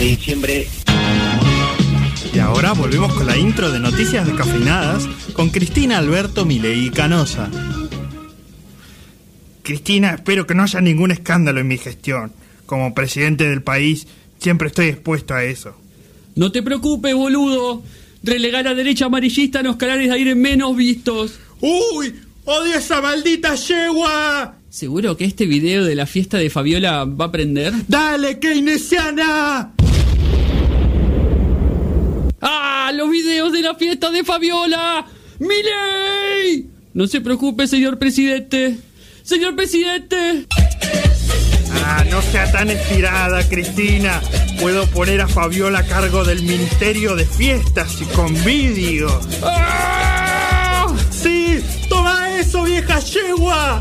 de diciembre. Y ahora volvemos con la intro de Noticias Descafeinadas con Cristina Alberto Milei Canosa. Cristina, espero que no haya ningún escándalo en mi gestión. Como presidente del país, siempre estoy expuesto a eso. No te preocupes, boludo. Relegar a derecha amarillista en los canales de aire menos vistos. ¡Uy! ¡Odio esa maldita yegua! ¿Seguro que este video de la fiesta de Fabiola va a prender? ¡Dale, keynesiana! ¡Ah! ¡Los videos de la fiesta de Fabiola! ¡Miley! No se preocupe, señor presidente. ¡Señor presidente! Ah, no sea tan estirada, Cristina. Puedo poner a Fabiola a cargo del Ministerio de Fiestas y con vídeo. ¡Ah! ¡Sí! ¡Toma eso, vieja yegua!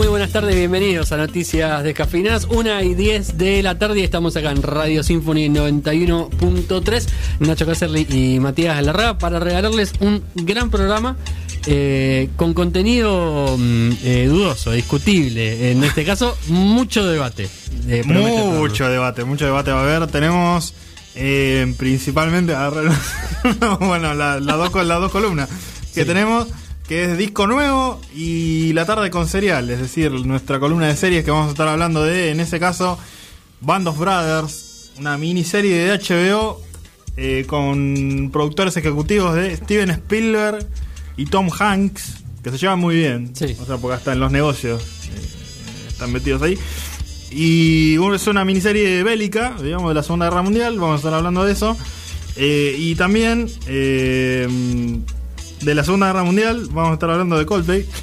Muy buenas tardes, bienvenidos a Noticias Descafeinadas, 1 y 10 de la tarde y estamos acá en Radio Symphony 91.3, Nacho Cacerli y Matías Larra para regalarles un gran programa eh, con contenido mm, eh, dudoso, discutible, en este caso mucho debate. eh, Mucho debate, mucho debate va a haber. Tenemos eh, principalmente, bueno, la- las dos, col- las dos columnas que Sí. tenemos, que es disco nuevo y la tarde con serial, es decir, nuestra columna de series que vamos a estar hablando de, en ese caso, Band of Brothers, una miniserie de HBO eh, con productores ejecutivos de Steven Spielberg y Tom Hanks, que se llevan muy bien, Sí. o sea, porque hasta en los negocios eh, están metidos ahí. Y es una miniserie bélica, digamos, de la Segunda Guerra Mundial, vamos a estar hablando de eso. Eh, y también de la Segunda Guerra Mundial, vamos a estar hablando de Coldplay.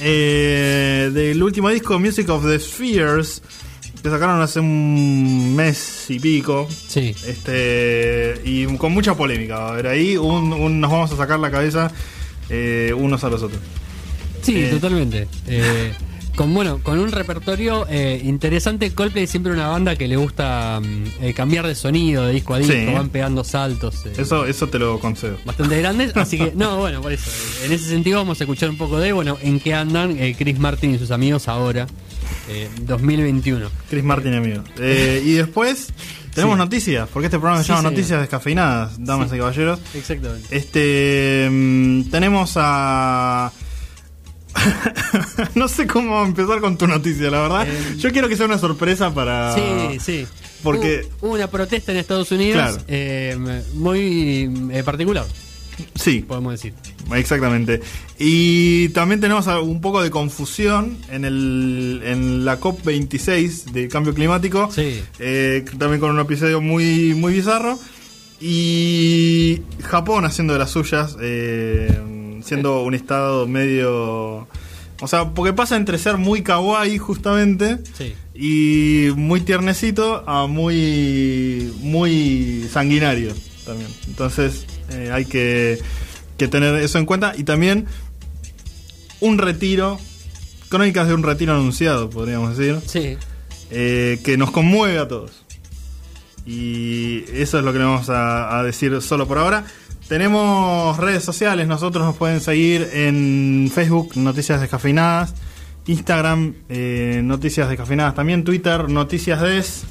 Eh, del último disco, Music of the Spheres, que sacaron hace un mes y pico. Sí. Este, y con mucha polémica a haber ahí. Un, un- nos vamos a sacar la cabeza eh, unos a los otros. Sí, Eh. totalmente. Con bueno, con un repertorio eh, interesante, Coldplay siempre una banda que le gusta mm, eh, cambiar de sonido de disco a disco, Sí. van pegando saltos. eh, Eso, eso te lo concedo. bastante grandes, así que no, bueno, por eso. En ese sentido vamos a escuchar un poco de, bueno, en qué andan eh, Chris Martin y sus amigos ahora, eh, 2021. Chris Martin, amigo. Eh, y después tenemos Sí. noticias, porque este programa se Sí, llama señor. Noticias Descafeinadas, damas y caballeros. Exactamente. Este mm, tenemos a no sé cómo empezar con tu noticia, la verdad. Eh, Yo quiero que sea una sorpresa para Sí, sí. porque- Hubo, una protesta en Estados Unidos Claro. eh, muy eh, particular, sí, podemos decir. exactamente. Y también tenemos un poco de confusión en el en la COP 26 de cambio climático. Sí. También con un episodio muy muy bizarro y Japón haciendo de las suyas eh, siendo un estado medio o sea porque pasa entre ser muy kawaii justamente Sí. y muy tiernecito a muy muy sanguinario también entonces eh, hay que, que tener eso en cuenta y también un retiro crónicas de un retiro anunciado podríamos decir Sí. eh, que nos conmueve a todos. Y eso es lo que le vamos a, a decir solo por ahora. Tenemos redes sociales, nosotros nos pueden seguir en Facebook, Noticias Descafeinadas, Instagram, eh, Noticias Descafeinadas también, Twitter, Noticias Des,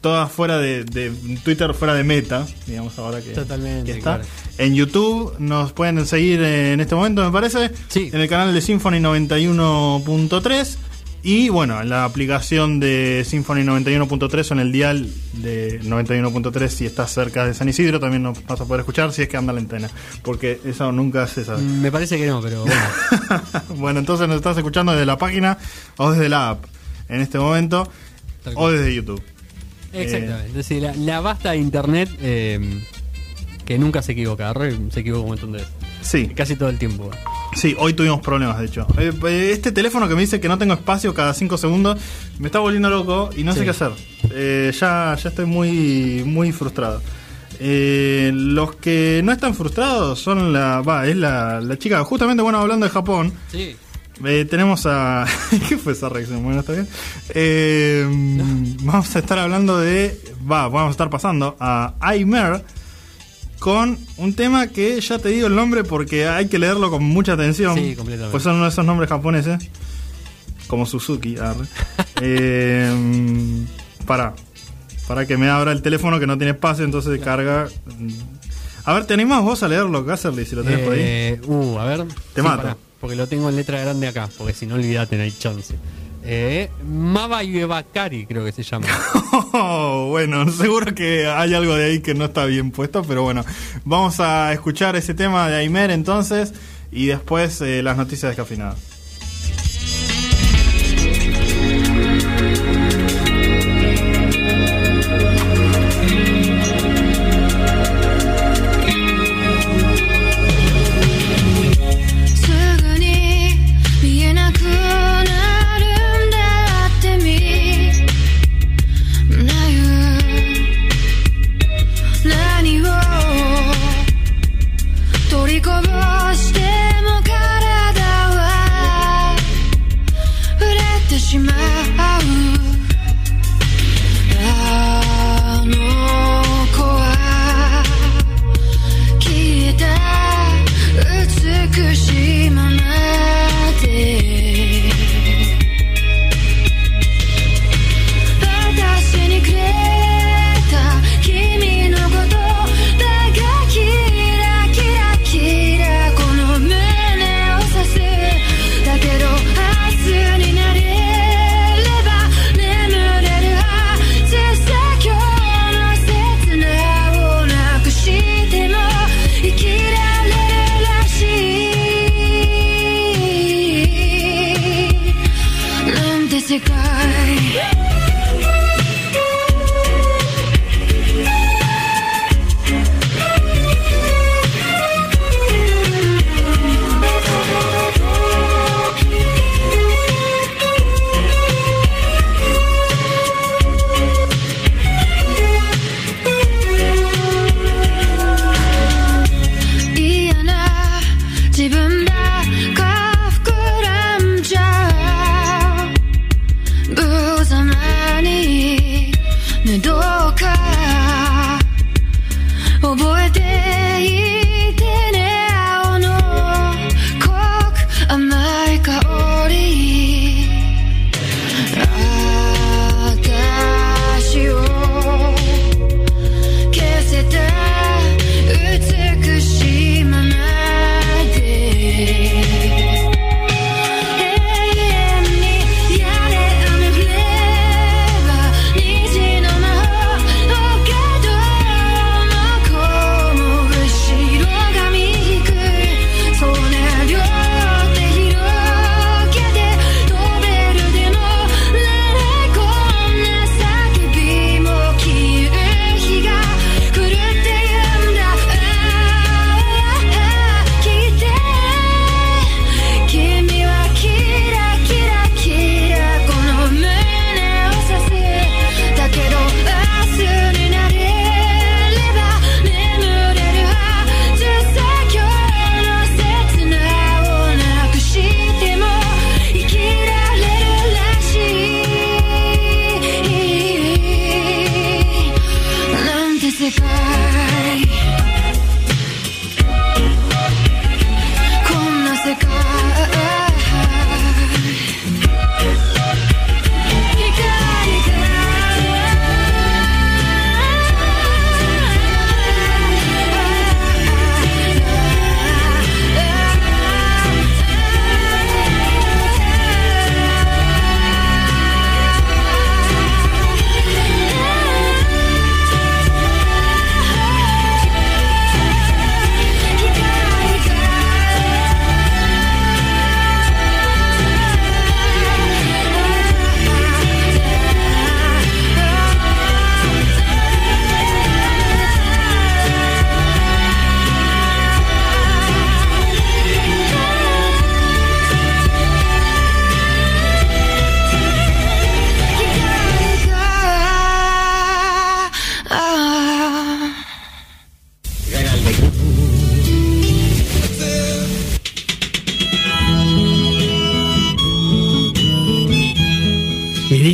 todas fuera de, de- Twitter, fuera de meta, digamos ahora que, Totalmente, que está. claro. En YouTube nos pueden seguir en este momento, me parece, Sí. en el canal de Symphony 91.3 y bueno, en la aplicación de Symphony 91.3 o en el dial de 91.3 si estás cerca de San Isidro también nos vas a poder escuchar si es que anda la antena, porque eso nunca se sabe. Mm, Me parece que no, pero bueno. bueno, entonces nos estás escuchando desde la página o desde la app en este momento o desde YouTube. Exactamente. Es decir, la, la vasta internet eh, que nunca se equivoca, se equivoca un montón de veces. Sí, Casi todo el tiempo. Sí, hoy tuvimos problemas, de hecho. Eh, eh, Este teléfono que me dice que no tengo espacio cada 5 segundos me está volviendo loco y no Sí. sé qué hacer. Eh, ya, ya estoy muy, muy frustrado. Eh, los que no están frustrados son la. Va, es la, la chica. Justamente, bueno, hablando de Japón, Sí. eh, tenemos a. ¿Qué fue esa reacción? Bueno, está bien. Eh, Vamos a estar hablando de. Va, vamos a estar pasando a Aimer con un tema que ya te digo el nombre porque hay que leerlo con mucha atención. Sí, completamente. Pues son uno de esos nombres japoneses. Como Suzuki. eh, para. Para que me abra el teléfono que no tiene espacio, entonces carga. A ver, ¿te animás vos a leerlo, Casserly, si lo tenés por ahí? Eh, uh, a ver. Te mato. pará, porque lo tengo en letra grande acá, porque si no, olvídate, no hay chance. Eh, Maba creo que se llama. Oh, bueno, seguro que hay algo de ahí que no está bien puesto, pero bueno, vamos a escuchar ese tema de Aimer entonces y después eh, las noticias descafinadas.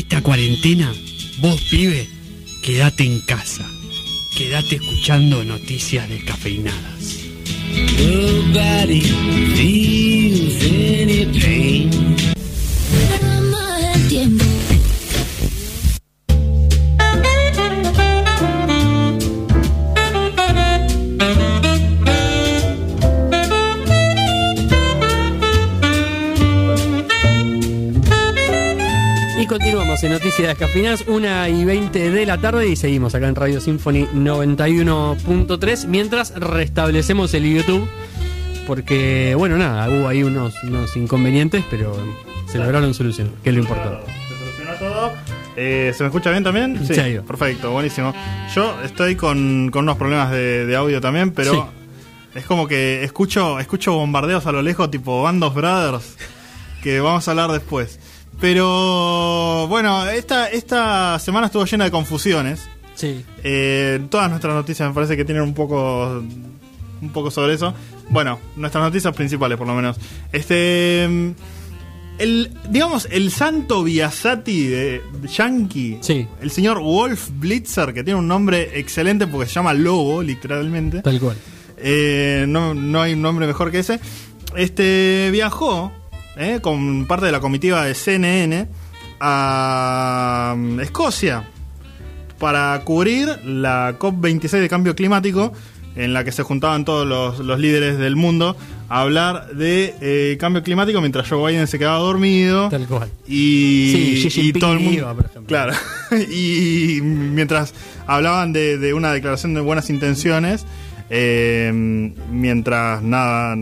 Esta cuarentena, vos pibe, quédate en casa. Quédate escuchando noticias descafeinadas. Descafinadas, 1 y 20 de la tarde y seguimos acá en Radio Symphony 91.3 mientras restablecemos el YouTube porque, bueno, nada, hubo ahí unos, unos inconvenientes, pero se lograron solucionar, que es lo importante. Se solucionó todo. Eh, ¿Se me escucha bien también? Sí, perfecto, buenísimo. Yo estoy con, con unos problemas de, de audio también, pero es como que escucho, escucho bombardeos a lo lejos, tipo Band of Brothers, que vamos a hablar después. Pero bueno, esta, esta semana estuvo llena de confusiones. Sí. Eh, todas nuestras noticias me parece que tienen un poco un poco sobre eso. Bueno, nuestras noticias principales por lo menos. Este el digamos el santo Biasati de Yankee, Sí. el señor Wolf Blitzer que tiene un nombre excelente porque se llama Lobo literalmente. Tal cual. Eh, no, no hay un nombre mejor que ese. Este viajó eh, con parte de la comitiva de CNN a mm, Escocia para cubrir la COP26 de cambio climático en la que se juntaban todos los, los líderes del mundo a hablar de eh, cambio climático mientras Joe Biden se quedaba dormido Tal cual. y, Sí, todo el mundo iba, por ejemplo. claro y mientras hablaban de, de una declaración de buenas intenciones eh, mientras nada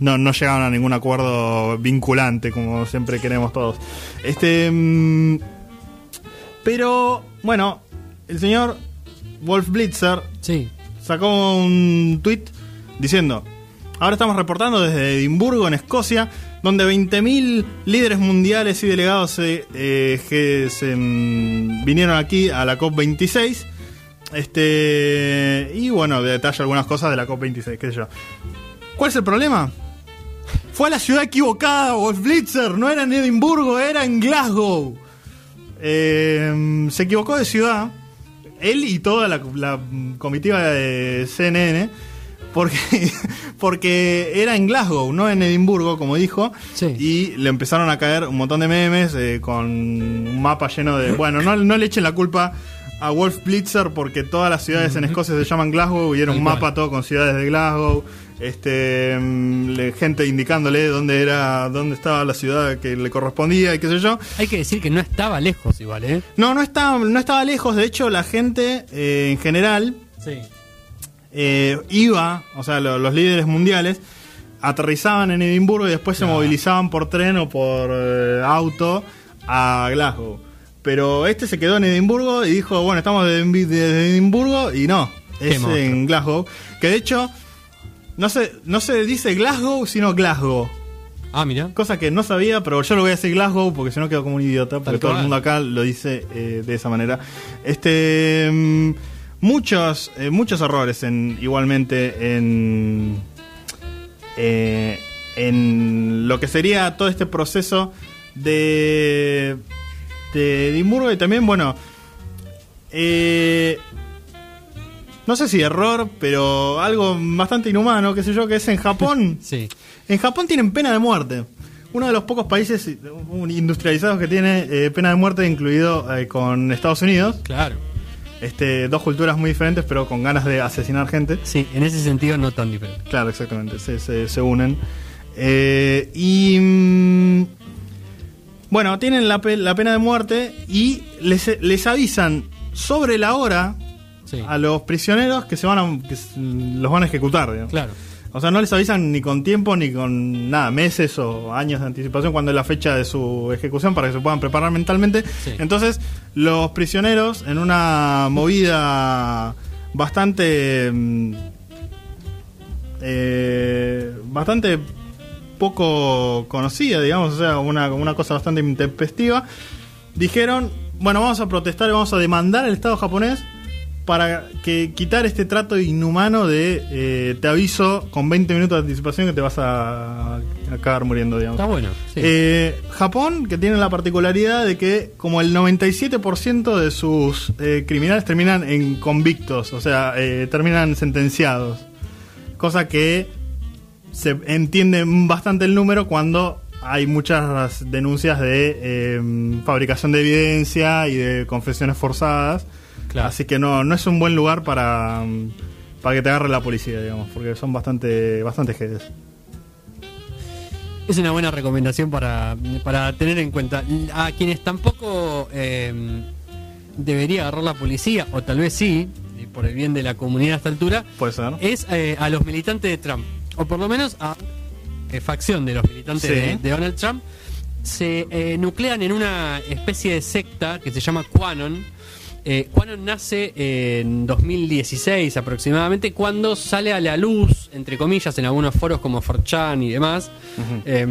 no, no llegaban a ningún acuerdo vinculante como siempre queremos todos este mm, pero bueno el señor Wolf Blitzer Sí. sacó un tweet diciendo, ahora estamos reportando desde Edimburgo, en Escocia, donde 20.000 líderes mundiales y delegados se, eh, que se, mm, vinieron aquí a la COP26. Este, y bueno, detalla algunas cosas de la COP26, qué sé yo. ¿Cuál es el problema? Fue a la ciudad equivocada, Wolf Blitzer, no era en Edimburgo, era en Glasgow. Eh, se equivocó de ciudad, él y toda la, la comitiva de CNN, porque, porque era en Glasgow, no en Edimburgo, como dijo, Sí. y le empezaron a caer un montón de memes eh, con un mapa lleno de... Bueno, no, no le echen la culpa a Wolf Blitzer porque todas las ciudades en Escocia se llaman Glasgow y era un mapa todo con ciudades de Glasgow. Este, mm, gente indicándole dónde era, dónde estaba la ciudad que le correspondía y qué sé yo. Hay que decir que no estaba lejos igual, ¿eh? No, no estaba, no estaba lejos. De hecho, la gente eh, en general Sí. eh, iba, o sea, lo- los líderes mundiales aterrizaban en Edimburgo y después se movilizaban por tren o por eh, auto a Glasgow. Pero este se quedó en Edimburgo y dijo, bueno, estamos de, de Edimburgo y no, es en Glasgow. Que de hecho, no se, no se dice Glasgow, sino Glasgow. Ah, mira. Cosa que no sabía, pero yo lo voy a decir Glasgow porque si no quedo como un idiota, porque todo el mundo acá lo dice eh, de esa manera. Este mm, muchos eh, muchos errores en igualmente en eh, en lo que sería todo este proceso de de Edimburgo y también bueno eh, no sé si error, pero algo bastante inhumano, qué sé yo, que es en Japón. Sí. En Japón tienen pena de muerte. Uno de los pocos países industrializados que tiene eh, pena de muerte, incluido eh, con Estados Unidos. Claro. Este, dos culturas muy diferentes, pero con ganas de asesinar gente. Sí, en ese sentido no tan diferente. Claro, exactamente, se, se- se unen. Eh, y. mm, bueno, tienen la, pe- la pena de muerte y les, les avisan sobre la hora Sí. a los prisioneros que se van a, que los van a ejecutar. digamos. Claro. O sea, no les avisan ni con tiempo ni con nada, meses o años de anticipación cuando es la fecha de su ejecución para que se puedan preparar mentalmente. Sí. Entonces, los prisioneros en una movida bastante mm, eh, bastante poco conocida, digamos, o sea, una, una cosa bastante intempestiva, dijeron, bueno, vamos a protestar y vamos a demandar al Estado japonés para que quitar este trato inhumano de eh, te aviso con 20 minutos de anticipación que te vas a, a acabar muriendo, digamos. Está bueno. sí. Eh, Japón, que tiene la particularidad de que como el 97% de sus eh, criminales terminan en convictos, o sea, terminan sentenciados. Cosa que se entiende bastante el número cuando hay muchas denuncias de fabricación de evidencia y de confesiones forzadas. Claro. Así que no, no es un buen lugar para, mm, para que te agarre la policía, digamos, porque son bastante, bastante jedes. Es una buena recomendación para, para tener en cuenta. A quienes tampoco eh, debería agarrar la policía, o tal vez sí, y por el bien de la comunidad a esta altura, Puede ser. es eh, a los militantes de Trump. O por lo menos a eh, facción de los militantes Sí. de, de Donald Trump. Se eh, nuclean en una especie de secta que se llama QAnon. Eh, nace en 2016 aproximadamente, cuando sale a la luz, entre comillas, en algunos foros como 4chan y demás, eh,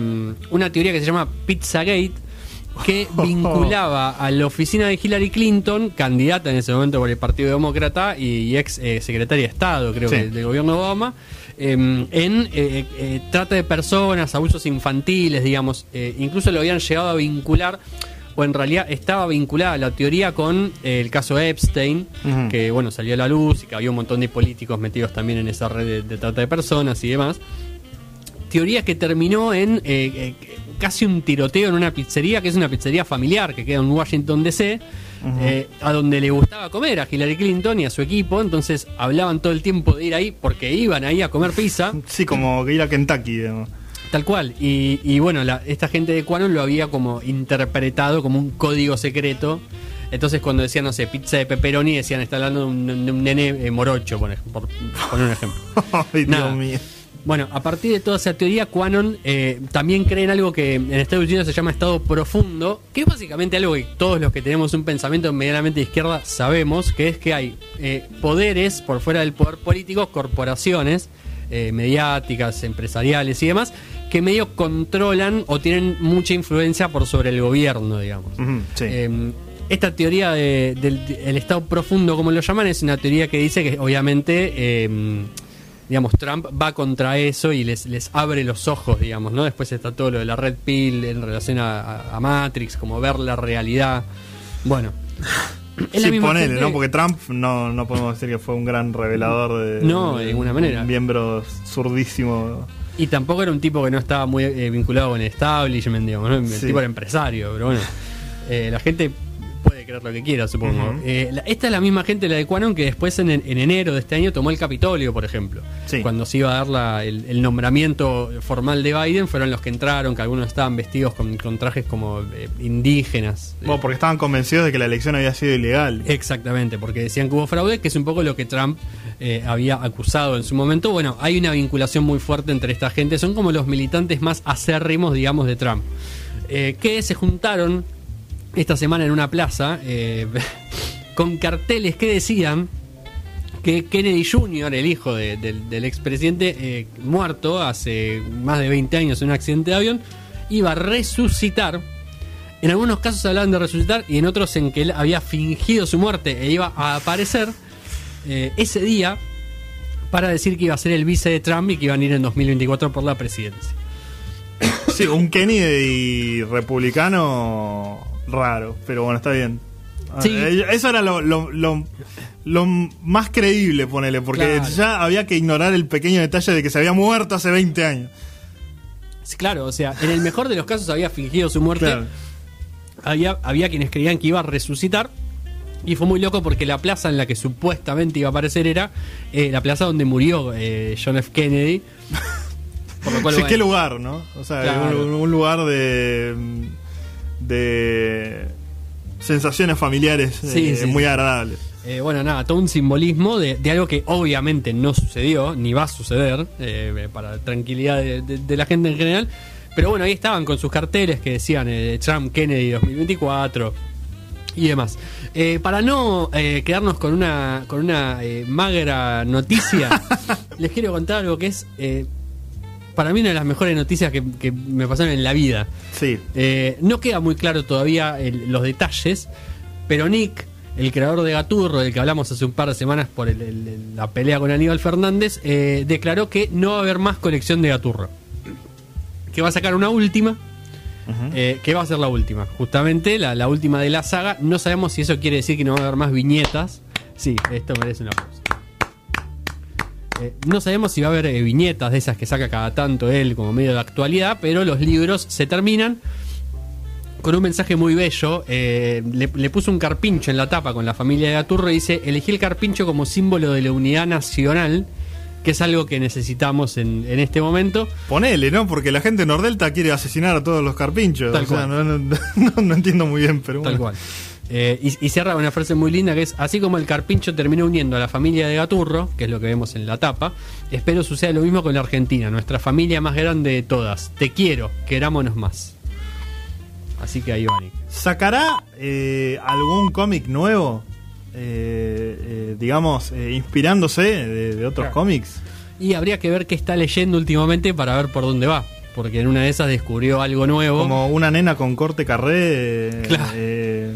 una teoría que se llama Pizzagate, que vinculaba a la oficina de Hillary Clinton, candidata en ese momento por el Partido Demócrata y, ex eh, secretaria de Estado, creo Sí. que del gobierno de Obama, eh, en eh, eh, trata de personas, abusos infantiles, digamos. Eh, incluso lo habían llegado a vincular, o en realidad estaba vinculada la teoría con eh, el caso Epstein, que bueno, salió a la luz y que había un montón de políticos metidos también en esa red de, de trata de personas y demás. Teoría que terminó en eh, eh, casi un tiroteo en una pizzería, que es una pizzería familiar que queda en Washington DC, eh, a donde le gustaba comer a Hillary Clinton y a su equipo, entonces hablaban todo el tiempo de ir ahí porque iban ahí a comer pizza, Sí, como que ir a Kentucky, digamos. Tal cual. Y, y bueno, la- esta gente de Quanon lo había como interpretado como un código secreto. Entonces cuando decían, no sé, pizza de pepperoni, decían, está hablando de un, de un nene eh, morocho, por, por poner un ejemplo. Ay. Dios mío. Bueno, a partir de toda esa teoría, Quanon eh, también cree en algo que en Estados Unidos se llama estado profundo, que es básicamente algo que todos los que tenemos un pensamiento medianamente de izquierda sabemos, que es que hay eh, poderes por fuera del poder político, corporaciones eh, mediáticas, empresariales y demás, que medio controlan o tienen mucha influencia por sobre el gobierno, digamos. Sí. Eh, esta teoría de- del el estado profundo, como lo llaman, es una teoría que dice que obviamente, eh, digamos, Trump va contra eso y les, les abre los ojos, digamos, ¿no? Después está todo lo de la Red Pill en relación a, a- Matrix, como ver la realidad. Bueno. es Sí, ponele, gente- ¿no? Porque Trump no, no podemos decir que fue un gran revelador de. No, de ninguna manera. Un miembro zurdísimo. Y tampoco era un tipo que no estaba muy eh, vinculado con el establishment, digamos, ¿no? El Sí. tipo era empresario, pero bueno. Eh, la gente puede creer lo que quiera, supongo. Eh, la- esta es la misma gente, la de Quanon, que después en, en enero de este año tomó el Capitolio, por ejemplo. Sí. Cuando se iba a dar la- el, el nombramiento formal de Biden, fueron los que entraron, que algunos estaban vestidos con, con trajes como eh, indígenas. Bueno, porque estaban convencidos de que la elección había sido ilegal. Exactamente, porque decían que hubo fraude, que es un poco lo que Trump eh, había acusado en su momento. Bueno, hay una vinculación muy fuerte entre esta gente, son como los militantes más acérrimos, digamos, de Trump, eh, que se juntaron esta semana en una plaza eh, con carteles que decían que Kennedy Jr., el hijo de- del, del expresidente eh, muerto hace más de 20 años en un accidente de avión, iba a resucitar. En algunos casos hablaban de resucitar y en otros en que él había fingido su muerte e iba a aparecer eh, ese día para decir que iba a ser el vice de Trump y que iban a ir en 2024 por la presidencia. Sí, un Kennedy republicano raro, pero bueno, está bien. Ah, Sí. eh, Eso era lo, lo- lo- lo más creíble, ponele, porque Claro. ya había que ignorar el pequeño detalle de que se había muerto hace 20 años. Sí, Claro, o sea, en el mejor de los casos había fingido su muerte. Claro. Había, había quienes creían que iba a resucitar. Y fue muy loco porque la plaza en la que supuestamente iba a aparecer era eh, la plaza donde murió eh, John F. Kennedy. Por lo cual, Sí, bueno, qué lugar, ¿no? O sea, Claro. un, un lugar de. De. sensaciones familiares Sí, eh, sí, muy sí. agradables. Eh, bueno, nada, todo un simbolismo de, de algo que obviamente no sucedió, ni va a suceder, eh, para tranquilidad de, de- de la gente en general. Pero bueno, ahí estaban con sus carteles que decían eh, Trump Kennedy 2024 y demás. Para no quedarnos con una, con una magra noticia, les quiero contar algo que es para mí una de las mejores noticias que, que me pasaron en la vida. Sí. Eh, no queda muy claro todavía el- los detalles, pero Nick, el creador de Gaturro, del que hablamos hace un par de semanas por el- el- el- la pelea con Aníbal Fernández, eh, declaró que no va a haber más colección de Gaturro. Que va a sacar una última, eh, que va a ser la última. Justamente la, la última de la saga. No sabemos si eso quiere decir que no va a haber más viñetas. Sí, esto merece una pausa. Eh, no sabemos si va a haber eh, viñetas de esas que saca cada tanto él como medio de actualidad, pero los libros se terminan con un mensaje muy bello. eh, le, le puso un carpincho en la tapa con la familia de Gaturro y dice: Elegí el carpincho como símbolo de la unidad nacional, que es algo que necesitamos en, en este momento. Ponele, ¿no? Porque la gente de Nordelta quiere asesinar a todos los carpinchos. Tal o sea, cual. no, no- no- no entiendo muy bien, pero Tal bueno. cual. Eh, y, y cierra una frase muy linda que es, así como el carpincho terminó uniendo a la familia de Gaturro, que es lo que vemos en la tapa, espero suceda lo mismo con la Argentina, nuestra familia más grande de todas. Te quiero, querámonos más. Así que ahí va. ¿Sacará eh, algún cómic nuevo? Eh, eh, digamos, inspirándose de, de otros Claro. cómics. Y habría que ver qué está leyendo últimamente para ver por dónde va. Porque en una de esas descubrió algo nuevo. Como una nena con corte carré. Claro. eh,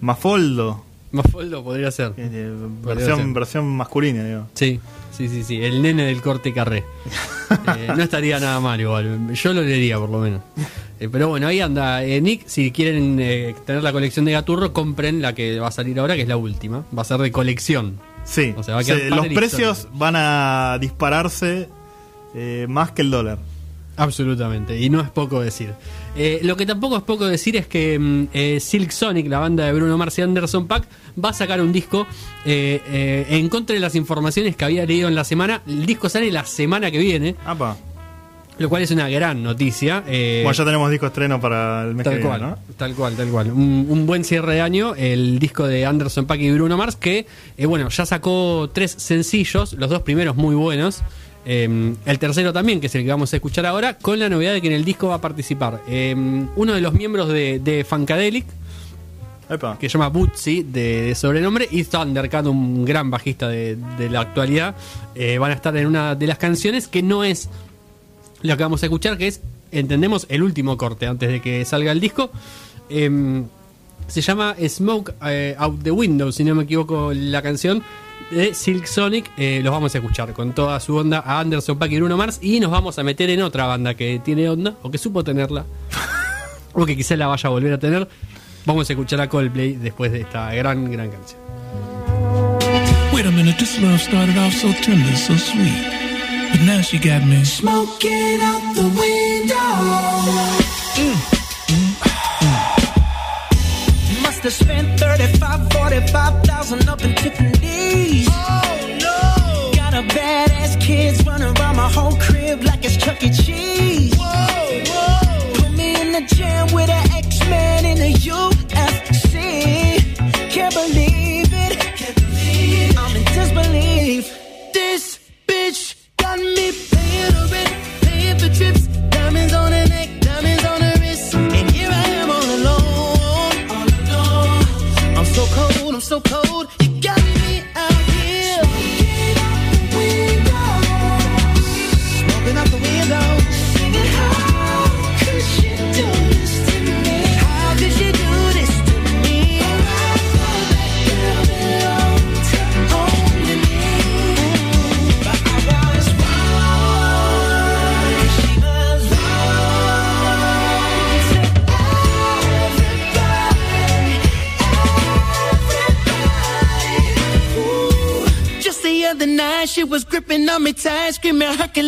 Mafoldo. Mafaldo podría ser. eh, Podría versión, ser. versión masculina, digo. Sí, sí, sí, sí. El nene del corte carré. Eh, no estaría nada mal igual. Yo lo leería por lo menos. Eh, pero bueno, ahí anda. Eh, Nick, si quieren eh, tener la colección de Gaturro, compren la que va a salir ahora, que es la última. Va a ser de colección. Sí, O sea, va a quedar sí, los precios van a dispararse eh, más que el dólar. Absolutamente, y no es poco decir. Eh, lo que tampoco es poco decir es que mm, eh, Silk Sonic, la banda de Bruno Mars y Anderson Pack, va a sacar un disco eh, eh, en contra de las informaciones que había leído en la semana. El disco sale la semana que viene, Apa. lo cual es una gran noticia. Eh, Bueno, ya tenemos disco estreno para el mes Tal que viene, cual, ¿no? tal cual, tal cual. Un, un buen cierre de año, el disco de Anderson Paak y Bruno Mars, que, bueno, ya sacó tres sencillos, los dos primeros muy buenos. Eh, el tercero también, que es el que vamos a escuchar ahora, con la novedad de que en el disco va a participar eh, uno de los miembros de, de Funkadelic, Epa. que se llama Bootsy, de, de sobrenombre, y Thundercat, un gran bajista de, de la actualidad. eh, van a estar en una de las canciones que no es lo que vamos a escuchar, que es, entendemos, el último corte antes de que salga el disco. Em, se llama Smoke eh, Out the Window, si no me equivoco, la canción de Silk Sonic. Eh, los vamos a escuchar con toda su onda a Anderson Paak y Bruno Mars. Y nos vamos a meter en otra banda que tiene onda, o que supo tenerla, o que quizá la vaya a volver a tener. Vamos a escuchar a Coldplay después de esta gran, gran canción. Wait a minute, this love started off so tender, so sweet. But now she got me. Smoking out the window. Must have spent 35, 45,000 up in Tiffany's. Oh no! Got a badass kids running around my whole crib like it's Chuck E. Cheese. Whoa, whoa! Put me in the jam with an X-Man in the UFC. Can't believe it. Can't believe it. I'm in disbelief. This me task, give me a.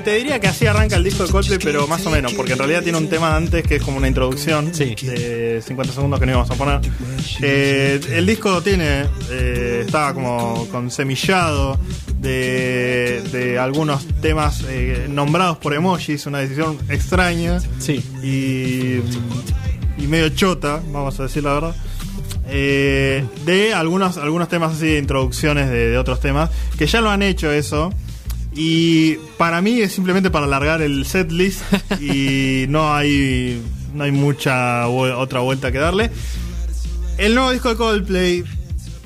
te diría que así arranca el disco de Coldplay, pero más o menos, porque en realidad tiene un tema antes que es como una introducción Sí. de 50 segundos que no íbamos a poner. Eh, el disco tiene, eh, estaba como con semillado de, de algunos temas eh, nombrados por emojis, una decisión extraña Sí. y, y medio chota, vamos a decir la verdad. Eh, de algunos, algunos temas así de introducciones de, de otros temas, que ya lo han hecho eso. Y para mí es simplemente para alargar el set list y no hay, no hay mucha otra vuelta que darle. El nuevo disco de Coldplay,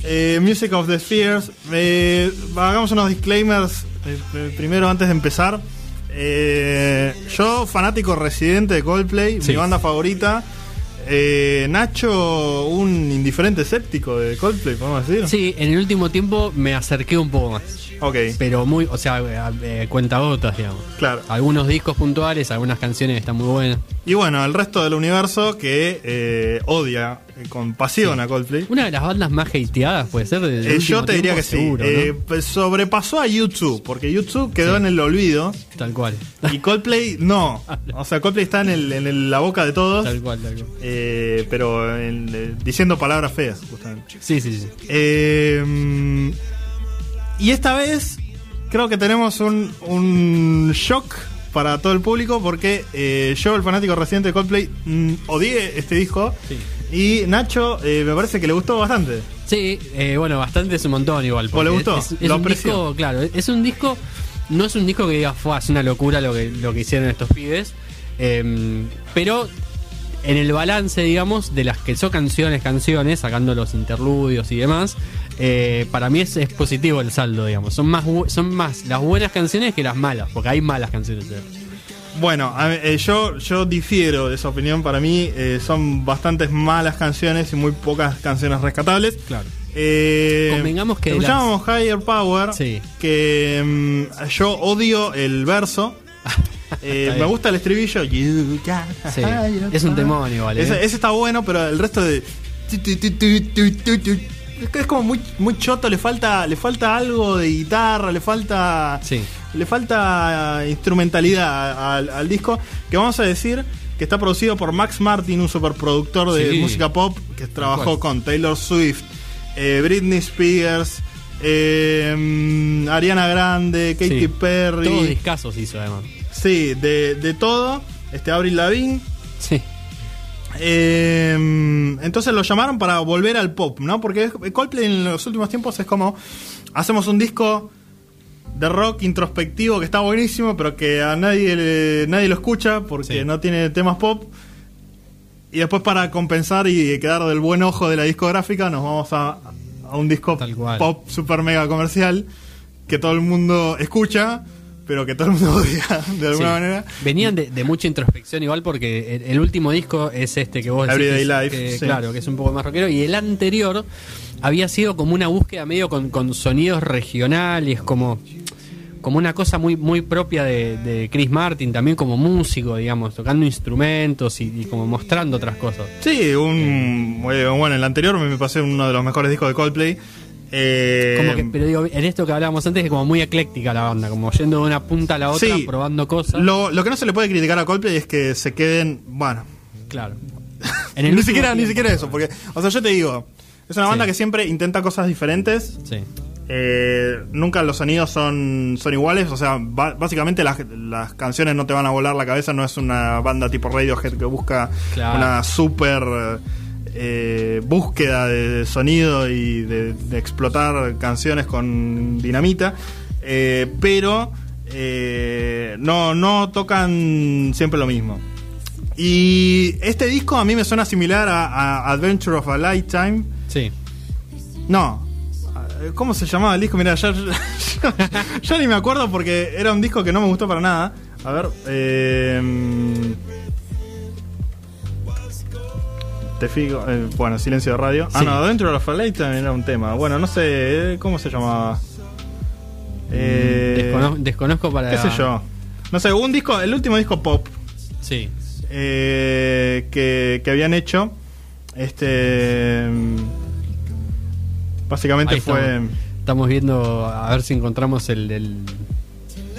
eh, Music of the Spheres. eh, hagamos unos disclaimers eh, primero antes de empezar. Yo, fanático residente de Coldplay, Sí. mi banda favorita. Eh, Nacho, un indiferente escéptico de Coldplay, podemos decir. Sí, en el último tiempo me acerqué un poco más. Ok, Pero muy, o sea, eh, cuentagotas, digamos. claro. Algunos discos puntuales, algunas canciones están muy buenas. Y bueno, el resto del universo que eh, odia eh, con pasión a Coldplay. Una de las bandas más hateadas puede ser Eh, yo te diría tiempo, que seguro, sí. ¿no? Eh, pues sobrepasó a YouTube, porque YouTube quedó en el olvido. Tal cual. Y Coldplay no. O sea, Coldplay está en, el- en el- la boca de todos. Tal cual, tal cual. eh, pero en- eh, diciendo palabras feas, justamente. Sí, sí, sí. Eh, y esta vez creo que tenemos un, un shock para todo el público porque eh, yo, el fanático reciente de Coldplay, mm, odié este disco. Sí. Y Nacho eh, me parece que le gustó bastante. Sí, eh, bueno, bastante es un montón igual. ¿O le gustó? Es, es ¿Lo un apreció? disco, claro, es un disco, no es un disco que digas, fue, es una locura lo que, lo que hicieron estos pibes, eh, pero en el balance, digamos, de las que son canciones, canciones, sacando los interludios y demás, eh, para mí es, es positivo el saldo, digamos. Son más, son más las buenas canciones que las malas, porque hay malas canciones. eh. Bueno, eh, yo, yo difiero de esa opinión. Para mí eh, son bastantes malas canciones y muy pocas canciones rescatables. Claro. Eh, Convengamos que escuchábamos Higher Power, Sí. que mm, yo odio el verso. Eh, me gusta el estribillo. You got Sí, es un demonio, ¿eh? Ese, ese está bueno, pero el resto de. Es como muy, muy choto, le falta, le falta algo de guitarra, le falta. Sí. Le falta instrumentalidad al, al disco. Que vamos a decir que está producido por Max Martin, un superproductor de Sí. música pop que trabajó con Taylor Swift, eh, Britney Spears, eh, Ariana Grande, Katy Sí. Perry. Todos discasos hizo además. Sí, de, de todo. Este Avril Lavigne. Sí. Eh, entonces lo llamaron para volver al pop, ¿no? Porque Coldplay en los últimos tiempos es como hacemos un disco de rock introspectivo que está buenísimo, pero que a nadie le- nadie lo escucha porque Sí. no tiene temas pop. Y después para compensar y quedar del buen ojo de la discográfica nos vamos a, a un disco Tal cual. pop super mega comercial que todo el mundo escucha, pero que todo el mundo odia de alguna Sí. manera. Venían de, de mucha introspección igual porque el, el último disco es este que vos decís Everyday Life, que, sí. claro, que es un poco más rockero y el anterior había sido como una búsqueda medio con, con sonidos regionales, como como una cosa muy muy propia de, de Chris Martin, también como músico, digamos, tocando instrumentos y, y como mostrando otras cosas. Sí, un. eh, Bueno, el anterior me pasé uno de los mejores discos de Coldplay. Eh, Como que, pero digo, en esto que hablábamos antes es como muy ecléctica la banda, como yendo de una punta a la otra, Sí. probando cosas. lo, lo que no se le puede criticar a Coldplay es que se queden. Bueno, Claro. ni siquiera, ni siquiera eso, porque. O sea, yo te digo, es una banda Sí. que siempre intenta cosas diferentes. Sí. Eh, nunca los sonidos son, son iguales, o sea, básicamente las, las canciones no te van a volar la cabeza, no es una banda tipo Radiohead que busca Claro. una super eh, búsqueda de sonido y de, de explotar canciones con dinamita, eh, pero eh, no, no tocan siempre lo mismo. Y este disco a mí me suena similar a, a Adventure of a Lifetime. Sí. No. ¿Cómo se llamaba el disco? Mira, ya, ya, ya ni me acuerdo porque era un disco que no me gustó para nada. A ver. Eh, te fijo. eh, bueno, silencio de radio. Ah, no, Adventure of a Lifetime era un tema. Bueno, no sé. eh, ¿Cómo se llamaba? Eh, Descono- desconozco para. ¿Qué sé yo? No sé, un disco, el último disco pop Sí. eh, que, que habían hecho. Este. mm, Básicamente Ahí fue estamos, estamos viendo a ver si encontramos el, el,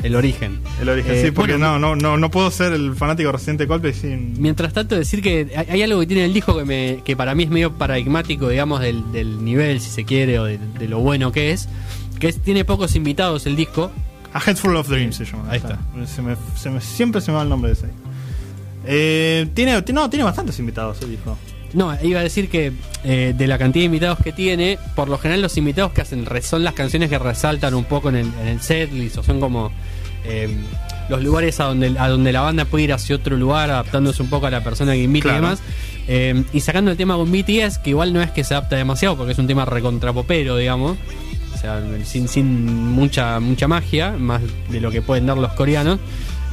el origen. el origen. Eh, sí, porque bueno, no, no, no, no puedo ser el fanático reciente de Coldplay sin. Mientras tanto, decir que hay, algo que tiene el disco que, me, que para mí es medio paradigmático, digamos, del, del nivel, si se quiere, o de, de lo bueno que es. Que es, tiene pocos invitados el disco. A Head Full of Dreams se llama. Ahí Se me, se me- siempre se me va el nombre de ese. Eh, tiene, no, tiene bastantes invitados el disco. No, iba a decir que eh, de la cantidad de invitados que tiene, por lo general los invitados que hacen son las canciones que resaltan un poco en el, en el setlist, o son como eh, los lugares a donde, a donde la banda puede ir hacia otro lugar, adaptándose un poco a la persona que invita Claro. y demás. Eh, y sacando el tema con BTS, que igual no es que se adapta demasiado, porque es un tema recontrapopero, digamos. O sea, sin, sin mucha, mucha magia, más de lo que pueden dar los coreanos.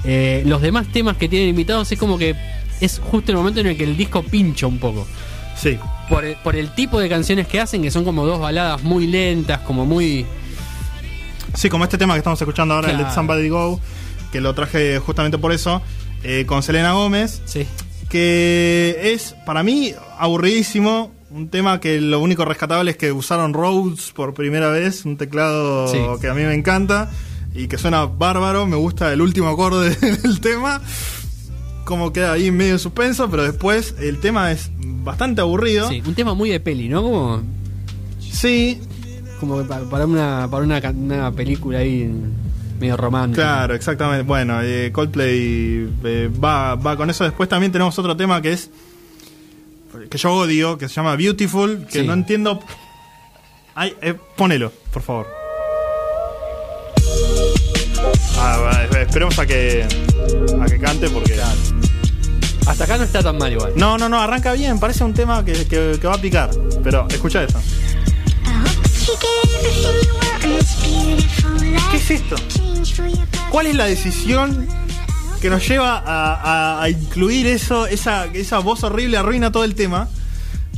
Eh, los demás temas que tienen invitados es como que es justo el momento en el que el disco pincha un poco Sí. por el, por el tipo de canciones que hacen, que son como dos baladas muy lentas, como muy. Sí, como este tema que estamos escuchando ahora, el Claro. Let Somebody Go, que lo traje justamente por eso, eh, con Selena Gómez. Sí. que es para mí aburridísimo. Un tema que lo único rescatable es que usaron Rhodes por primera vez, un teclado Sí. que a mí me encanta y que suena bárbaro. Me gusta el último acorde del tema, como queda ahí medio en suspenso, pero después el tema es bastante aburrido. Sí, un tema muy de peli, ¿no? Como, Sí, como que para una, para una, película ahí medio romántica. Claro, exactamente. Bueno, eh, Coldplay eh, va, va con eso. Después también tenemos otro tema que es. que yo odio, que se llama Beautiful, que Sí. no entiendo. Ay, eh, ponelo, por favor. Ah, eh, esperemos a que. a que cante porque. Hasta acá no está tan mal igual. No, no, no, arranca bien, parece un tema que, que- que va a picar. Pero escucha eso. ¿Qué es esto? ¿Cuál es la decisión que nos lleva a, a- a incluir eso? Esa, esa voz horrible arruina todo el tema.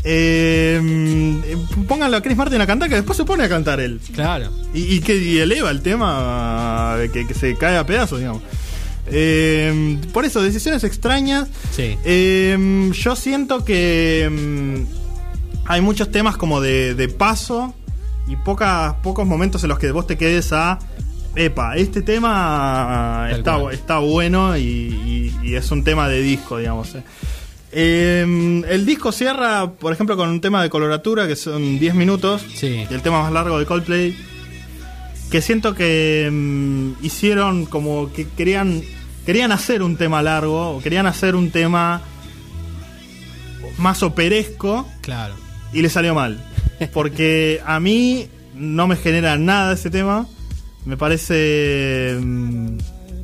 Eh, pónganlo a Chris Martin a cantar, que después se pone a cantar él. Claro. Y, y que y eleva el tema, que, que se cae a pedazos, digamos. Eh, por eso, decisiones extrañas. Sí. Eh, yo siento que mm, hay muchos temas como de, de paso y pocas, pocos momentos en los que vos te quedes a. Epa, este tema está, está bueno y, y- y es un tema de disco, digamos. eh. Eh, el disco cierra, por ejemplo, con un tema de coloratura que son 10 minutos. Sí. Y el tema más largo de Coldplay. Que siento que mm, hicieron como que querían querían hacer un tema largo o querían hacer un tema más operesco Claro. y le salió mal. Porque a mí no me genera nada ese tema. Me parece mm,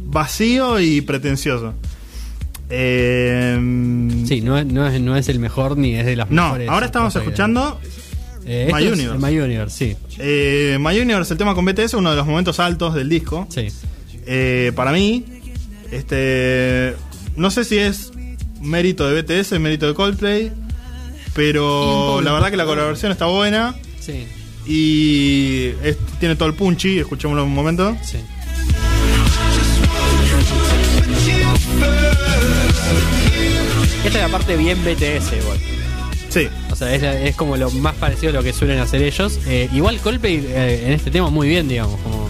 vacío y pretencioso. Eh, Sí, no es, no, es, no es el mejor ni es de las No, mejores. ahora estamos escuchando Eh, My es Universe. My Universe, sí. eh, My Universe, el tema con BTS, uno de los momentos altos del disco. Sí. Eh, para mí, este, no sé si es mérito de BTS, mérito de Coldplay, pero la verdad que la colaboración está buena. Sí. Y tiene todo el punchy, escuchémoslo un momento. Sí. Esta es la parte bien BTS, igual. Sí. O sea, es, es, como lo más parecido a lo que suelen hacer ellos. Eh, igual Coldplay eh, en este tema muy bien, digamos. Como...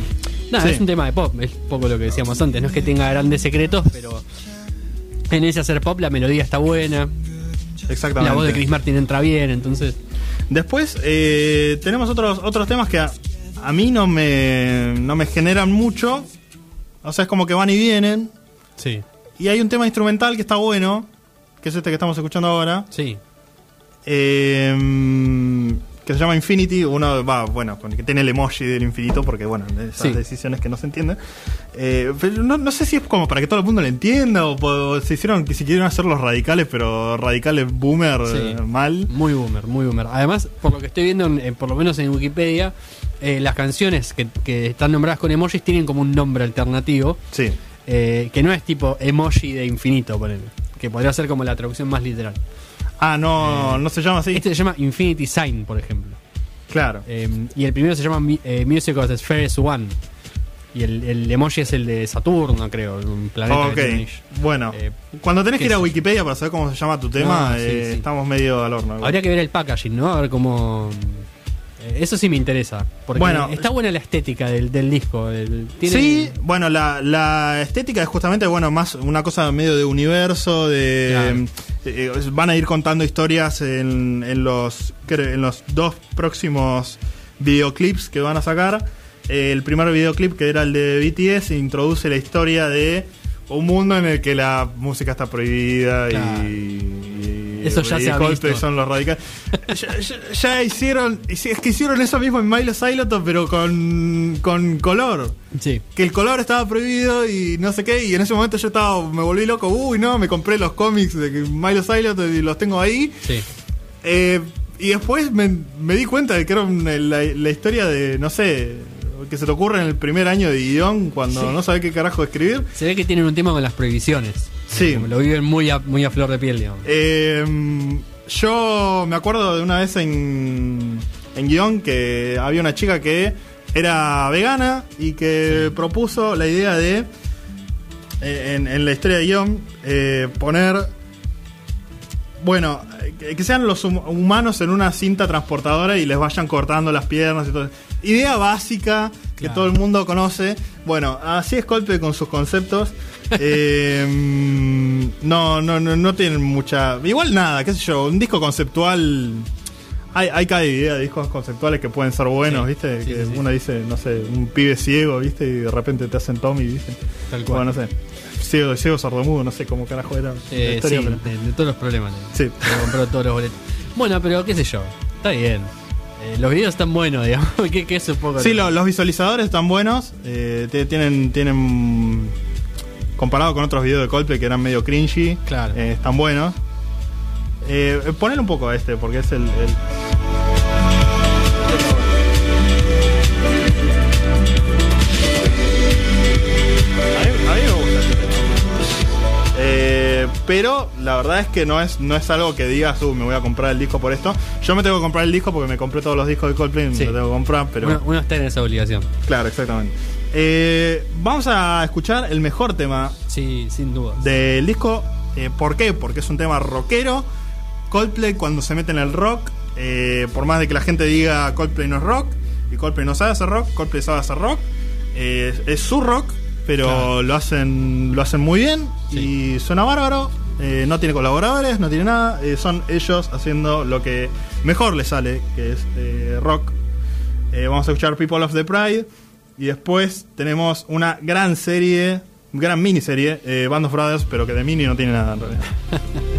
Nada, es un tema de pop, es poco lo que decíamos antes. No es que tenga grandes secretos, pero en ese hacer pop la melodía está buena exactamente. La voz de Chris Martin entra bien, entonces. Después eh, tenemos otros otros temas que a, a mí no me, no me generan mucho. O sea, es como que van y vienen. Sí, Y hay un tema instrumental que está bueno, que es este que estamos escuchando ahora, sí. eh, que se llama Infinity. Uno va, bueno, con que tiene el emoji del infinito, porque bueno, esas Sí. decisiones que no se entienden. Eh, pero no, no sé si es como para que todo el mundo lo entienda o, po- se hicieron que si quieren hacer los radicales, pero radicales boomer Sí. eh, mal. Muy boomer, muy boomer. Además, por lo que estoy viendo, en- en- por lo menos en Wikipedia, eh, las canciones que, que están nombradas con emojis tienen como un nombre alternativo, Sí. eh, que no es tipo emoji de infinito, ponele, que podría ser como la traducción más literal. Ah, no, no se llama así. Este se llama Infinity Sign, por ejemplo. Claro. Eh, y el primero se llama Mi- eh, Music of the Spheres One. Y el, el emoji es el de Saturno, creo, un planeta Ok, que tiene ella. bueno. Eh, Cuando tenés que qué ir a sé yo. Wikipedia para saber cómo se llama tu tema, No, sí, eh, sí. estamos medio al horno. Habría que ver el packaging, ¿no? A ver cómo. eh, Eso sí me interesa. Porque Bueno, está buena la estética del, del disco. el- tiene- Sí, bueno, la, la estética es justamente, bueno, más una cosa medio de universo, de... Claro. Eh, eh, van a ir contando historias en, en los, en los dos próximos videoclips que van a sacar. Eh, el primer videoclip, que era el de BTS, introduce la historia de un mundo en el que la música está prohibida y, y- Eso ya y se ha visto. son los radicales. ya, ya- ya hicieron, es que hicieron eso mismo en Milo Siloto, pero con, con color Sí. que el color estaba prohibido y no sé qué, y en ese momento yo estaba, me volví loco, uy no, me compré los cómics de Milo Silot y los tengo ahí. Sí. Eh, y después me, me di cuenta de que era una- la, la historia de, no sé, que se te ocurre en el primer año de guion cuando no sabes qué carajo escribir. Se ve que tienen un tema con las prohibiciones. Sí. Lo viven muy a, muy a flor de piel, digamos. Eh, yo me acuerdo de una vez en, en guion que había una chica que era vegana y que propuso la idea de, eh, en, en la historia de guion, eh, poner, bueno, que, que sean los hum- humanos en una cinta transportadora y les vayan cortando las piernas y todo. Idea básica que todo el mundo conoce. Bueno, así es Coldplay con sus conceptos. Eh, mm, no, no, no, no tienen mucha. Igual nada, qué sé yo, un disco conceptual. Hay, hay cada idea de discos conceptuales que pueden ser buenos, Sí, ¿viste? sí, que sí, uno dice, no sé, un pibe ciego, ¿viste? Y de repente te hacen Tommy, ¿viste? Tal cual. Bueno, no sé. Ciego, ciego sordomudo, no sé cómo carajo era la Eh, historia, pero- de, de todos los problemas. Sí. Me compró todos los boletos. Bueno, pero qué sé yo. Está bien. Eh, los videos están buenos, digamos. que, que es un poco. Sí, lo- los visualizadores están buenos. eh, tienen, tienen. Comparado con otros videos de Coldplay que eran medio cringy, Claro. eh, están buenos. Eh, un poco a este, porque es el. el- pero la verdad es que no es, no es algo que digas, uh, me voy a comprar el disco por esto. Yo me tengo que comprar el disco porque me compré todos los discos de Coldplay, Sí. me lo tengo que comprar, pero. Uno, uno está en esa obligación. Claro, exactamente. Eh, vamos a escuchar el mejor tema Sí, sin duda. del disco. Eh, ¿Por qué? Porque es un tema rockero. Coldplay cuando se mete en el rock, eh, por más de que la gente diga Coldplay no es rock, y Coldplay no sabe hacer rock, Coldplay sabe hacer rock. Es su rock, pero Claro. lo hacen lo hacen muy bien y suena bárbaro. Eh, no tiene colaboradores, no tiene nada. eh, son ellos haciendo lo que mejor les sale, que es eh, rock. Vamos a escuchar People of the Pride. Y después tenemos una gran serie, gran miniserie, Band of Brothers, pero que de mini no tiene nada en realidad.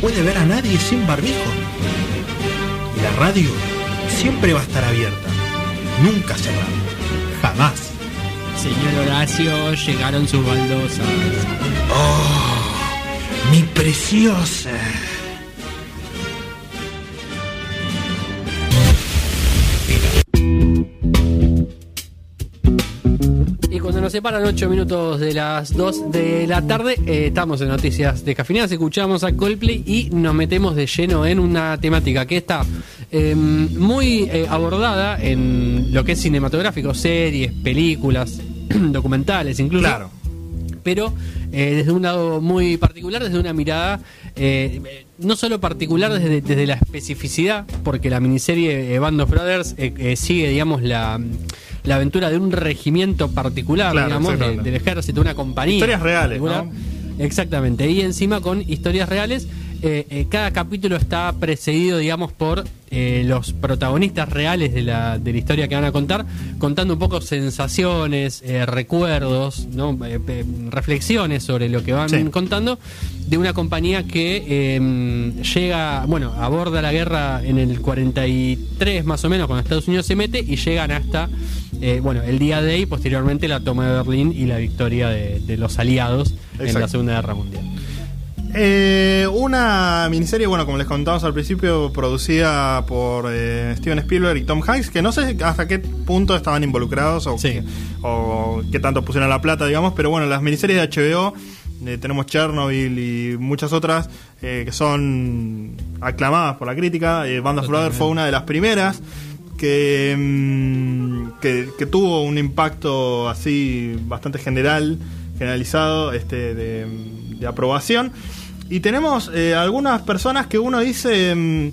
puede ver a nadie sin barbijo. Y la radio siempre va a estar abierta, nunca cerrada, jamás. Señor Horacio, llegaron sus baldosas. ¡Oh! ¡Mi preciosa! Separan 8 minutos de las 2 de la tarde, eh, estamos en Noticias de Cafineras, escuchamos a Coldplay y nos metemos de lleno en una temática que está eh, muy eh, abordada en lo que es cinematográfico, series, películas, documentales incluso. Claro. pero eh, desde un lado muy particular, desde una mirada eh, no solo particular desde, desde la especificidad, porque la miniserie Band of Brothers sigue, digamos, la, la aventura de un regimiento particular, Claro, digamos, de- del ejército, una compañía. Historias reales, particular. Exactamente, y encima con historias reales. eh, eh, cada capítulo está precedido, digamos, por eh, los protagonistas reales de la, de la historia que van a contar, contando un poco sensaciones, eh, recuerdos, ¿no? Eh, reflexiones sobre lo que van Sí. contando de una compañía que eh, llega, bueno, aborda la guerra en el 43 más o menos, cuando Estados Unidos se mete, y llegan hasta, eh, bueno, el día de y posteriormente la toma de Berlín y la victoria de, de los aliados en la. Segunda Guerra Mundial. Eh, una miniserie, bueno, como les contamos al principio, producida por eh, Steven Spielberg y Tom Hanks, que no sé hasta qué punto estaban involucrados o, Sí. qué, o qué tanto pusieron la plata, digamos, pero bueno, las miniseries de HBO, eh, tenemos Chernobyl y muchas otras eh, que son aclamadas por la crítica. Eh, Band of Brothers fue una de las primeras que, mm, que, que tuvo un impacto así bastante general, generalizado, este, de, de aprobación. Y tenemos eh, algunas personas que uno dice, mm,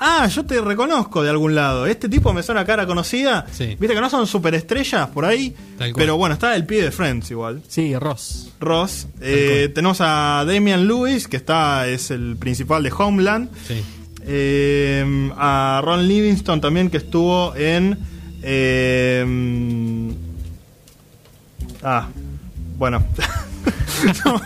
ah, yo te reconozco de algún lado, este tipo me suena cara conocida, Sí. viste que no son superestrellas por ahí, Tal cual. pero bueno, está el pie de Friends igual. Sí, Ross. Ross, Eh, tenemos a Damian Lewis, que está es el principal de Homeland. Sí. Eh, a Ron Livingston también que estuvo en eh, ah bueno no,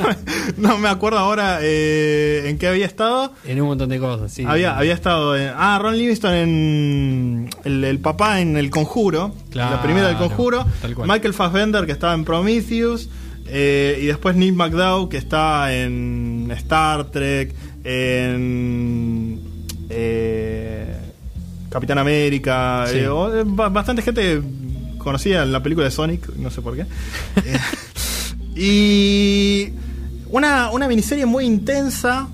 no me acuerdo ahora eh, en qué había estado En un montón de cosas, sí. había, había estado en, ah Ron Livingston en el, el papá en El Conjuro Claro, la primera del Conjuro. Michael Fassbender que estaba en Prometheus eh, y después Neil McDowell que está en Star Trek en eh, Capitán América Sí. eh, o- eh, ba- bastante gente conocida en la película de Sonic no sé por qué y una, una miniserie muy intensa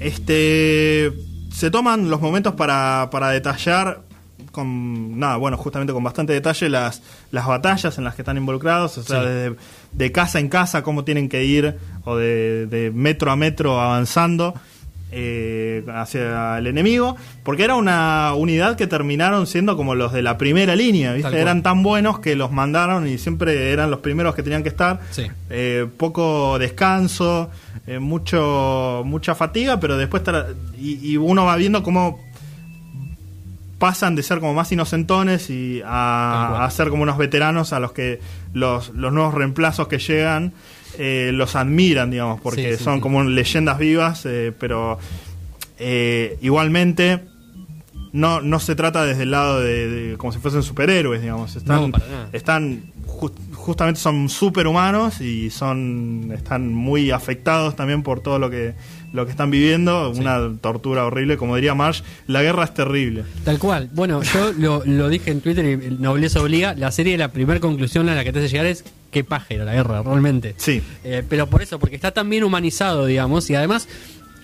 este se toman los momentos para, para detallar con nada, bueno, justamente con bastante detalle las, las batallas en las que están involucrados, o sea, Sí. desde de casa en casa, cómo tienen que ir, o de, de metro a metro avanzando eh, hacia el enemigo, porque era una unidad que terminaron siendo como los de la primera línea, ¿viste? Eran tan buenos que los mandaron y siempre eran los primeros que tenían que estar. Sí. Eh, poco descanso, eh, mucho mucha fatiga, pero después y, y uno va viendo cómo pasan de ser como más inocentones y a ser como unos veteranos a los que los, los nuevos reemplazos que llegan eh, los admiran, digamos, porque Sí, sí, son sí. como leyendas vivas, eh, pero eh, igualmente no, no se trata desde el lado de, de- como si fuesen superhéroes, digamos. Están, No, están ju- justamente son superhumanos y son están muy afectados también por todo lo que lo que están viviendo, una tortura horrible, como diría Marsh, la guerra es terrible. Tal cual. Bueno, yo lo, lo dije en Twitter y Nobleza Obliga. La serie, la primera conclusión a la que te hace llegar es qué paja era la guerra, realmente. Sí. Eh, pero por eso, porque está tan bien humanizado, digamos, y además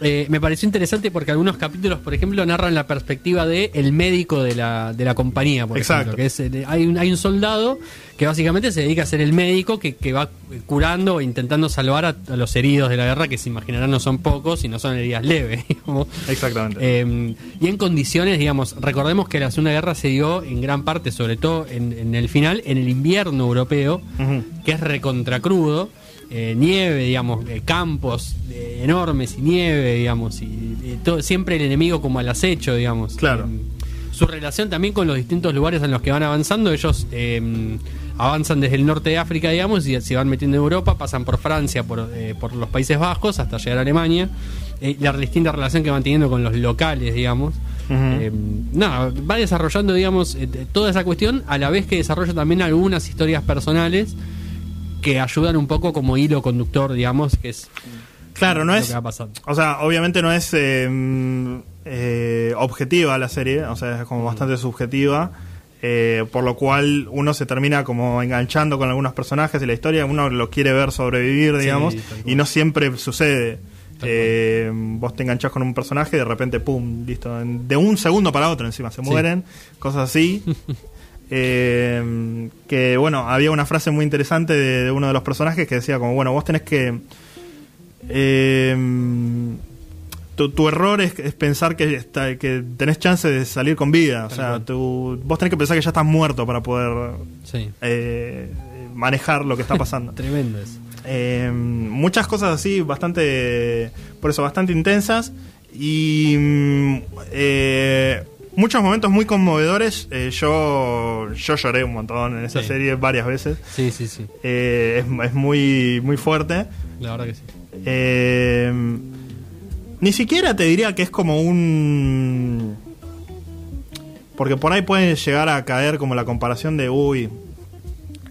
eh, me pareció interesante porque algunos capítulos, por ejemplo, narran la perspectiva de el médico de la, de la compañía, por Exacto. ejemplo. Que es, eh, hay, un, hay un soldado que básicamente se dedica a ser el médico que, que va curando o intentando salvar a, a los heridos de la guerra, que se imaginarán no son pocos y no son heridas leves. digamos. Exactamente. Eh, y en condiciones, digamos, recordemos que la Segunda Guerra se dio en gran parte, sobre todo en, en el final, en el invierno europeo, que es recontracrudo, eh, nieve, digamos, eh, campos eh, enormes y nieve, digamos, y, y todo, siempre el enemigo como al acecho, digamos. Claro. Eh, su relación también con los distintos lugares en los que van avanzando, ellos eh, avanzan desde el norte de África, digamos, y se van metiendo en Europa, pasan por Francia, por, eh, por los Países Bajos, hasta llegar a Alemania. La distinta relación que van teniendo con los locales, digamos. Eh, nada, va desarrollando, digamos, eh, toda esa cuestión, a la vez que desarrolla también algunas historias personales que ayudan un poco como hilo conductor, digamos, que es Claro, no lo es. que va pasando. O sea, obviamente no es eh, mm, eh, objetiva la serie, o sea, es como bastante subjetiva. eh, por lo cual uno se termina como enganchando con algunos personajes y la historia, uno lo quiere ver sobrevivir, digamos, y no siempre sucede. Eh, vos te enganchás con un personaje y de repente, pum, listo. de un segundo para otro encima se Sí. mueren, cosas así. Eh, que bueno, había una frase muy interesante de, de uno de los personajes que decía como, bueno, vos tenés que... eh, tu, tu error es, es pensar que, está, que tenés chance de salir con vida. O sea, tu- vos tenés que pensar que ya estás muerto para poder Sí. eh, manejar lo que está pasando. Tremendo eso. Eh, muchas cosas así, bastante, por eso, bastante intensas y mm, eh, muchos momentos muy conmovedores. Eh, yo, yo lloré un montón en esa Sí. serie varias veces. Sí, sí, sí. Eh, es, es muy, muy fuerte. La verdad que sí. Eh, ni siquiera te diría que es como un... Porque por ahí puede llegar a caer como la comparación de, uy,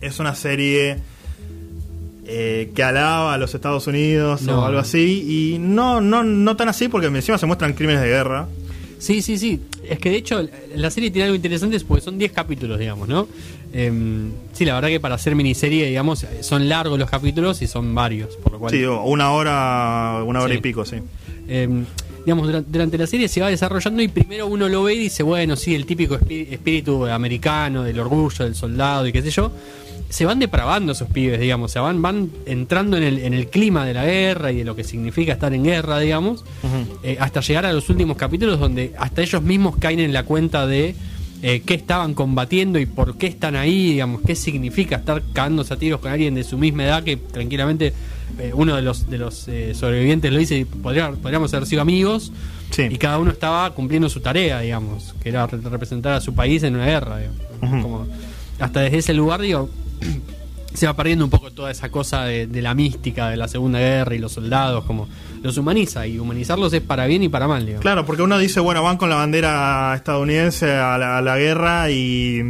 es una serie eh, que alaba a los Estados Unidos No. o algo así. Y no, no, no tan así porque encima se muestran crímenes de guerra. Sí, sí, sí. Es que de hecho la serie tiene algo interesante porque son 10 capítulos, digamos, ¿no? Em, sí, la verdad que para hacer miniserie, digamos, son largos los capítulos y son varios, por lo cual... Sí, o una hora, una hora Sí. y pico, sí. Eh, digamos, durante, durante la serie se va desarrollando y primero uno lo ve y dice, bueno, sí, el típico espí- espíritu americano, del orgullo, del soldado y qué sé yo. Se van depravando esos pibes, digamos, se van, van entrando en el, en el clima de la guerra y de lo que significa estar en guerra, digamos, eh, hasta llegar a los últimos capítulos donde hasta ellos mismos caen en la cuenta de eh, qué estaban combatiendo y por qué están ahí, digamos, qué significa estar cagándose a tiros con alguien de su misma edad que tranquilamente eh, uno de los de los eh, sobrevivientes lo dice podría- podríamos haber sido amigos Sí. y cada uno estaba cumpliendo su tarea, digamos, que era re- representar a su país en una guerra, digamos. Ujú. Como- hasta desde ese lugar, digo, se va perdiendo un poco toda esa cosa de, de la mística de la Segunda Guerra y los soldados, como los humaniza y humanizarlos es para bien y para mal, digamos. Claro, porque uno dice, bueno, van con la bandera estadounidense a la, a la guerra y,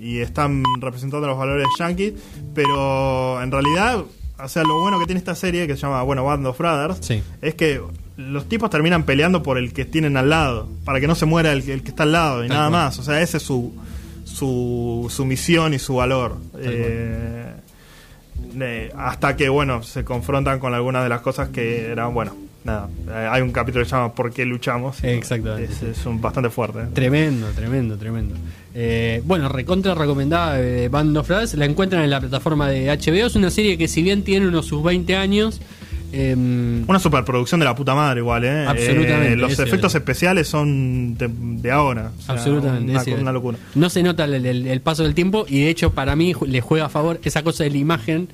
y están representando los valores yankees, pero en realidad, o sea, lo bueno que tiene esta serie, que se llama, bueno, Band of Brothers, Sí. es que los tipos terminan peleando por el que tienen al lado, para que no se muera el, que- el que está al lado y Tal nada cual. más. O sea, ese es su, su, su misión y su valor. Eh, eh, hasta que, bueno, se confrontan con algunas de las cosas que eran, bueno, nada, eh, hay un capítulo que se llama ¿Por qué luchamos? Exactamente. Es, es un bastante fuerte. Tremendo, tremendo, tremendo. Eh, bueno, recontra recomendada eh, Band of Brothers. La encuentran en la plataforma de HBO. Es una serie que, si bien tiene unos sus 20 años, Una superproducción de la puta madre igual, ¿eh? Absolutamente, Eh, los ese- efectos especiales son de, de ahora. o sea, Absolutamente, Una, una locura. No se nota el, el- el paso del tiempo y de hecho para mí le juega a favor esa cosa de la imagen,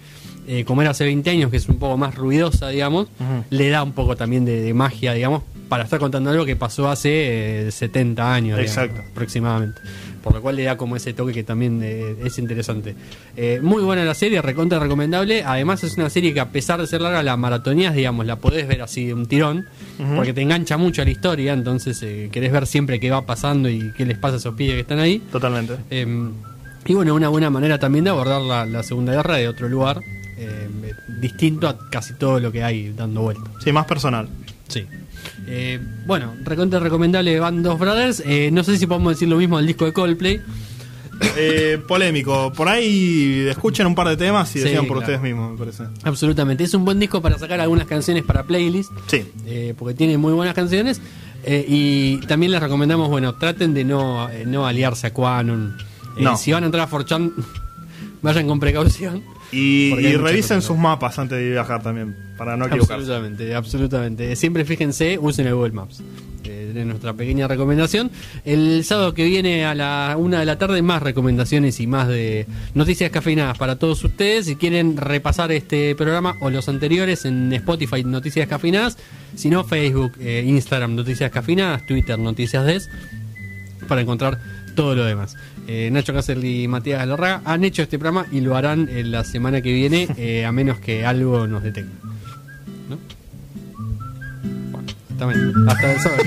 eh, como era hace 20 años, que es un poco más ruidosa, digamos, le da un poco también de, de magia, digamos, para estar contando algo que pasó hace eh, 70 años, digamos, Exacto. aproximadamente. Por lo cual le da como ese toque que también eh, es interesante. Eh, muy buena la serie, recontra recomendable. Además es una serie que a pesar de ser larga, la maratonías, digamos, la podés ver así de un tirón, porque te engancha mucho a la historia, entonces eh, querés ver siempre qué va pasando y qué les pasa a esos pibes que están ahí. Totalmente. Eh, y bueno, una buena manera también de abordar la, la Segunda Guerra de otro lugar, eh, distinto a casi todo lo que hay dando vuelta. Sí, más personal. Sí. Eh, bueno, recontra recomendable Band of Brothers. Eh, no sé si podemos decir lo mismo del disco de Coldplay. Eh, polémico. Por ahí escuchen un par de temas y Sí, decidan por claro. ustedes mismos, me parece. Absolutamente. Es un buen disco para sacar algunas canciones para playlist. Sí. eh, porque tiene muy buenas canciones. Eh, y también les recomendamos, bueno, traten de no, no aliarse a Quanon. No. Si van a entrar a Forchan, vayan con precaución. Y, revisen sus mapas antes de viajar también, para no equivocarse. Absolutamente, absolutamente. Siempre fíjense, usen el Google Maps. Eh, es nuestra pequeña recomendación. El sábado que viene a la una de la tarde, más recomendaciones y más de noticias cafeinadas para todos ustedes. Si quieren repasar este programa o los anteriores en Spotify, Noticias Cafeinadas. Si no, Facebook, eh, Instagram, Noticias Cafeinadas, Twitter, Noticias Des, para encontrar todo lo demás. Eh, Nacho Cáceres y Matías Galarraga han hecho este programa y lo harán en la semana que viene, eh, a menos que algo nos detenga. ¿No? Bueno, hasta, hasta el sábado.